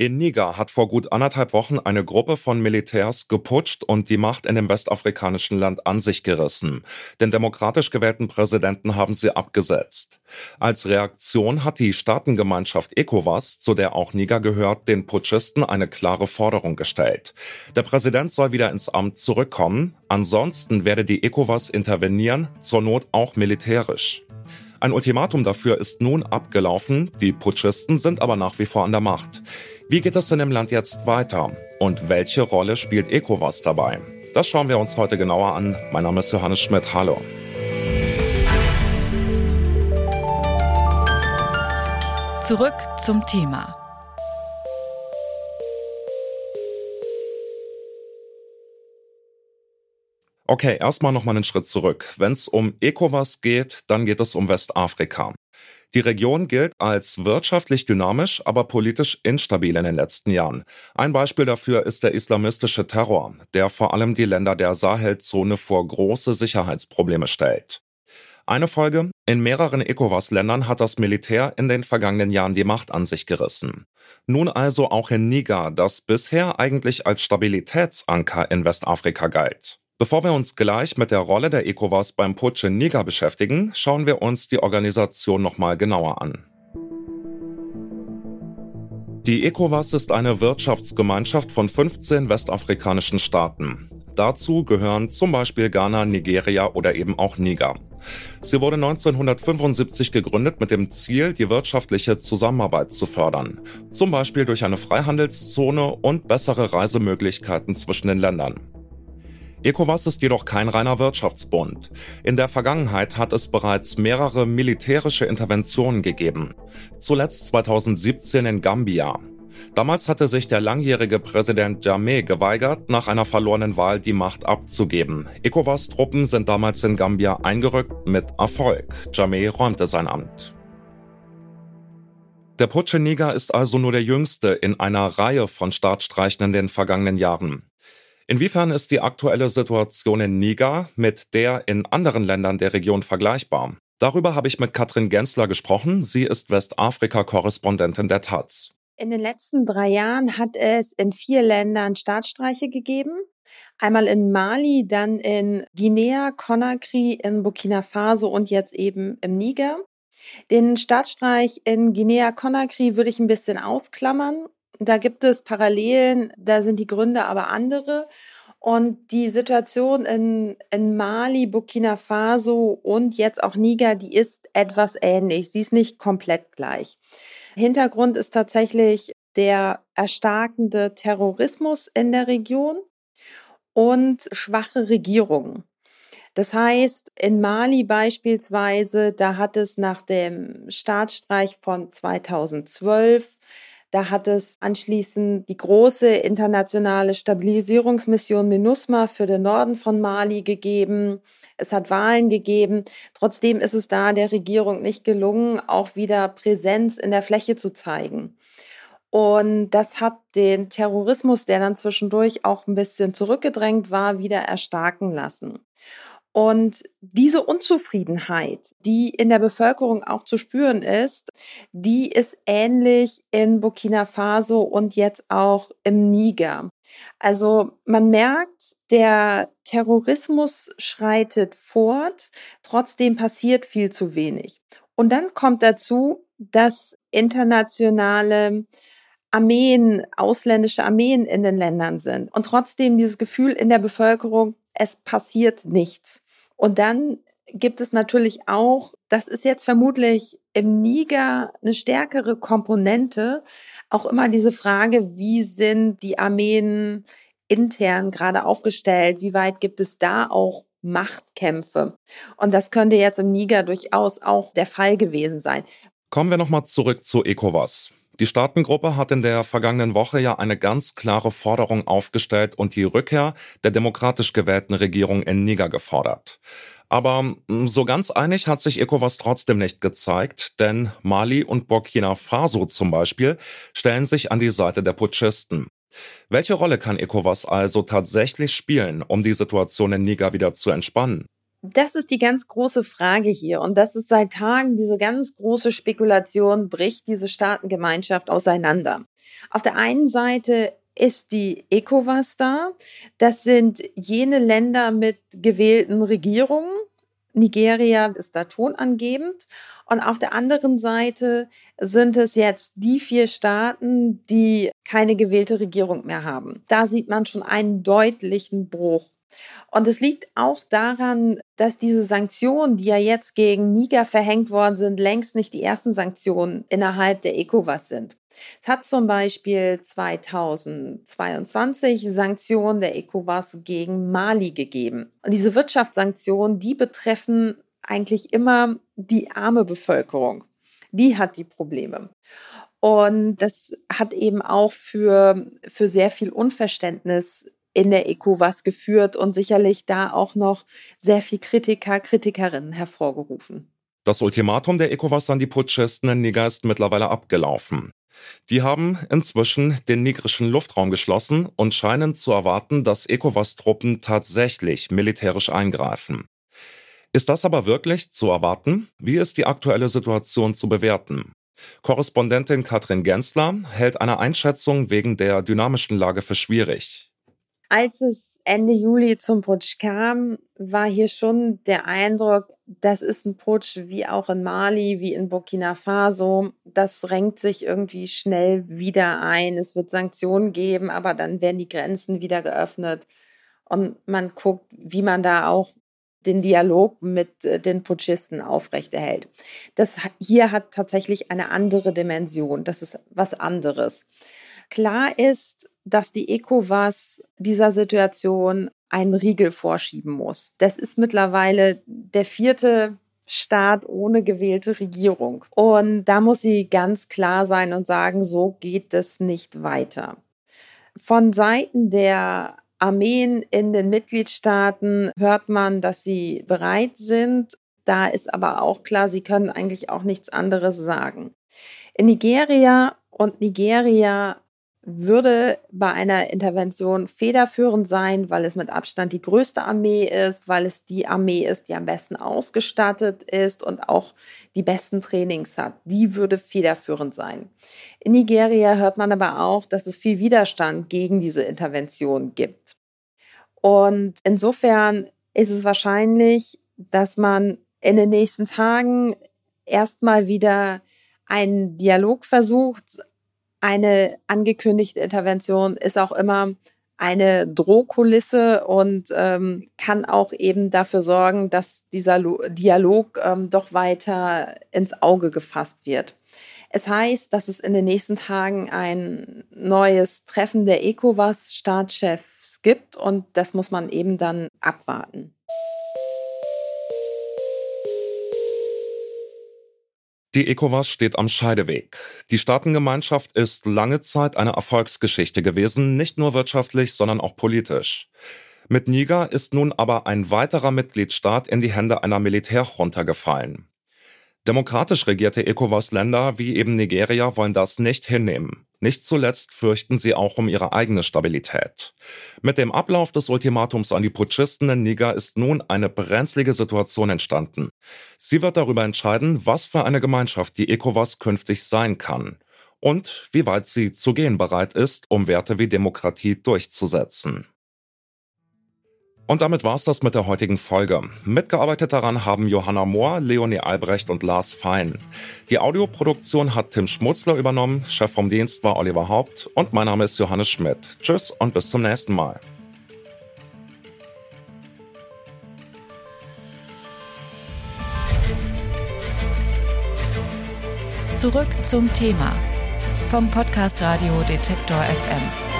In Niger hat vor gut anderthalb Wochen eine Gruppe von Militärs geputscht und die Macht in dem westafrikanischen Land an sich gerissen. Den demokratisch gewählten Präsidenten haben sie abgesetzt. Als Reaktion hat die Staatengemeinschaft ECOWAS, zu der auch Niger gehört, den Putschisten eine klare Forderung gestellt. Der Präsident soll wieder ins Amt zurückkommen, ansonsten werde die ECOWAS intervenieren, zur Not auch militärisch. Ein Ultimatum dafür ist nun abgelaufen, die Putschisten sind aber nach wie vor an der Macht. Wie geht es denn im Land jetzt weiter? Und welche Rolle spielt ECOWAS dabei? Das schauen wir uns heute genauer an. Mein Name ist Johannes Schmidt. Hallo. Zurück zum Thema. Okay, erstmal noch mal einen Schritt zurück. Wenn es um ECOWAS geht, dann geht es um Westafrika. Die Region gilt als wirtschaftlich dynamisch, aber politisch instabil in den letzten Jahren. Ein Beispiel dafür ist der islamistische Terror, der vor allem die Länder der Sahelzone vor große Sicherheitsprobleme stellt. Eine Folge, in mehreren ECOWAS-Ländern hat das Militär in den vergangenen Jahren die Macht an sich gerissen. Nun also auch in Niger, das bisher eigentlich als Stabilitätsanker in Westafrika galt. Bevor wir uns gleich mit der Rolle der ECOWAS beim Putsch in Niger beschäftigen, schauen wir uns die Organisation nochmal genauer an. Die ECOWAS ist eine Wirtschaftsgemeinschaft von 15 westafrikanischen Staaten. Dazu gehören zum Beispiel Ghana, Nigeria oder eben auch Niger. Sie wurde 1975 gegründet mit dem Ziel, die wirtschaftliche Zusammenarbeit zu fördern, zum Beispiel durch eine Freihandelszone und bessere Reisemöglichkeiten zwischen den Ländern. ECOWAS ist jedoch kein reiner Wirtschaftsbund. In der Vergangenheit hat es bereits mehrere militärische Interventionen gegeben. Zuletzt 2017 in Gambia. Damals hatte sich der langjährige Präsident Jammeh geweigert, nach einer verlorenen Wahl die Macht abzugeben. ECOWAS-Truppen sind damals in Gambia eingerückt mit Erfolg. Jammeh räumte sein Amt. Der Putsch in Niger ist also nur der jüngste in einer Reihe von Staatsstreichen in den vergangenen Jahren. Inwiefern ist die aktuelle Situation in Niger mit der in anderen Ländern der Region vergleichbar? Darüber habe ich mit Katrin Gensler gesprochen. Sie ist Westafrika-Korrespondentin der Taz. In den letzten drei Jahren hat es in vier Ländern Staatsstreiche gegeben. Einmal in Mali, dann in Guinea, Conakry, in Burkina Faso und jetzt eben im Niger. Den Staatsstreich in Guinea-Conakry würde ich ein bisschen ausklammern da gibt es Parallelen, da sind die Gründe aber andere. Und die Situation in, in Mali, Burkina Faso und jetzt auch Niger, die ist etwas ähnlich. Sie ist nicht komplett gleich. Hintergrund ist tatsächlich der erstarkende Terrorismus in der Region und schwache Regierungen. Das heißt, in Mali beispielsweise, da hat es nach dem Staatsstreich von 2012 da hat es anschließend die große internationale Stabilisierungsmission MINUSMA für den Norden von Mali gegeben. Es hat Wahlen gegeben. Trotzdem ist es da der Regierung nicht gelungen, auch wieder Präsenz in der Fläche zu zeigen. Und das hat den Terrorismus, der dann zwischendurch auch ein bisschen zurückgedrängt war, wieder erstarken lassen. Und diese Unzufriedenheit, die in der Bevölkerung auch zu spüren ist, die ist ähnlich in Burkina Faso und jetzt auch im Niger. Also man merkt, der Terrorismus schreitet fort, trotzdem passiert viel zu wenig. Und dann kommt dazu, dass internationale Armeen, ausländische Armeen in den Ländern sind und trotzdem dieses Gefühl in der Bevölkerung, es passiert nichts. Und dann gibt es natürlich auch, das ist jetzt vermutlich im Niger eine stärkere Komponente, auch immer diese Frage, wie sind die Armeen intern gerade aufgestellt, wie weit gibt es da auch Machtkämpfe. Und das könnte jetzt im Niger durchaus auch der Fall gewesen sein. Kommen wir nochmal zurück zu ECOWAS. Die Staatengruppe hat in der vergangenen Woche ja eine ganz klare Forderung aufgestellt und die Rückkehr der demokratisch gewählten Regierung in Niger gefordert. Aber hm, so ganz einig hat sich ECOWAS trotzdem nicht gezeigt, denn Mali und Burkina Faso zum Beispiel stellen sich an die Seite der Putschisten. Welche Rolle kann ECOWAS also tatsächlich spielen, um die Situation in Niger wieder zu entspannen? Das ist die ganz große Frage hier. Und das ist seit Tagen diese ganz große Spekulation, bricht diese Staatengemeinschaft auseinander. Auf der einen Seite ist die ECOWAS da. Das sind jene Länder mit gewählten Regierungen. Nigeria ist da tonangebend. Und auf der anderen Seite sind es jetzt die vier Staaten, die keine gewählte Regierung mehr haben. Da sieht man schon einen deutlichen Bruch. Und es liegt auch daran, dass diese Sanktionen, die ja jetzt gegen Niger verhängt worden sind, längst nicht die ersten Sanktionen innerhalb der ECOWAS sind. Es hat zum Beispiel 2022 Sanktionen der ECOWAS gegen Mali gegeben. Und diese Wirtschaftssanktionen, die betreffen eigentlich immer die arme Bevölkerung. Die hat die Probleme. Und das hat eben auch für, für sehr viel Unverständnis in der ECOWAS geführt und sicherlich da auch noch sehr viel Kritiker, Kritikerinnen hervorgerufen. Das Ultimatum der ECOWAS an die Putschisten in Niger ist mittlerweile abgelaufen. Die haben inzwischen den nigerischen Luftraum geschlossen und scheinen zu erwarten, dass ECOWAS-Truppen tatsächlich militärisch eingreifen. Ist das aber wirklich zu erwarten? Wie ist die aktuelle Situation zu bewerten? Korrespondentin Katrin Gensler hält eine Einschätzung wegen der dynamischen Lage für schwierig. Als es Ende Juli zum Putsch kam, war hier schon der Eindruck, das ist ein Putsch wie auch in Mali, wie in Burkina Faso. Das renkt sich irgendwie schnell wieder ein. Es wird Sanktionen geben, aber dann werden die Grenzen wieder geöffnet. Und man guckt, wie man da auch den Dialog mit äh, den Putschisten aufrechterhält. Das hier hat tatsächlich eine andere Dimension. Das ist was anderes. Klar ist, dass die ECOWAS dieser Situation einen Riegel vorschieben muss. Das ist mittlerweile der vierte Staat ohne gewählte Regierung. Und da muss sie ganz klar sein und sagen, so geht es nicht weiter. Von Seiten der Armeen in den Mitgliedstaaten hört man, dass sie bereit sind. Da ist aber auch klar, sie können eigentlich auch nichts anderes sagen. In Nigeria und Nigeria würde bei einer Intervention federführend sein, weil es mit Abstand die größte Armee ist, weil es die Armee ist, die am besten ausgestattet ist und auch die besten Trainings hat. Die würde federführend sein. In Nigeria hört man aber auch, dass es viel Widerstand gegen diese Intervention gibt. Und insofern ist es wahrscheinlich, dass man in den nächsten Tagen erstmal wieder einen Dialog versucht, eine angekündigte Intervention ist auch immer eine Drohkulisse und ähm, kann auch eben dafür sorgen, dass dieser Dialog ähm, doch weiter ins Auge gefasst wird. Es heißt, dass es in den nächsten Tagen ein neues Treffen der ECOWAS-Staatschefs gibt und das muss man eben dann abwarten. Die ECOWAS steht am Scheideweg. Die Staatengemeinschaft ist lange Zeit eine Erfolgsgeschichte gewesen, nicht nur wirtschaftlich, sondern auch politisch. Mit Niger ist nun aber ein weiterer Mitgliedstaat in die Hände einer Militärjunta gefallen. Demokratisch regierte ECOWAS-Länder wie eben Nigeria wollen das nicht hinnehmen. Nicht zuletzt fürchten sie auch um ihre eigene Stabilität. Mit dem Ablauf des Ultimatums an die Putschisten in Niger ist nun eine brenzlige Situation entstanden. Sie wird darüber entscheiden, was für eine Gemeinschaft die ECOWAS künftig sein kann und wie weit sie zu gehen bereit ist, um Werte wie Demokratie durchzusetzen. Und damit war's das mit der heutigen Folge. Mitgearbeitet daran haben Johanna Mohr, Leonie Albrecht und Lars Fein. Die Audioproduktion hat Tim Schmutzler übernommen, Chef vom Dienst war Oliver Haupt und mein Name ist Johannes Schmidt. Tschüss und bis zum nächsten Mal. Zurück zum Thema vom Podcast Radio Detektor FM.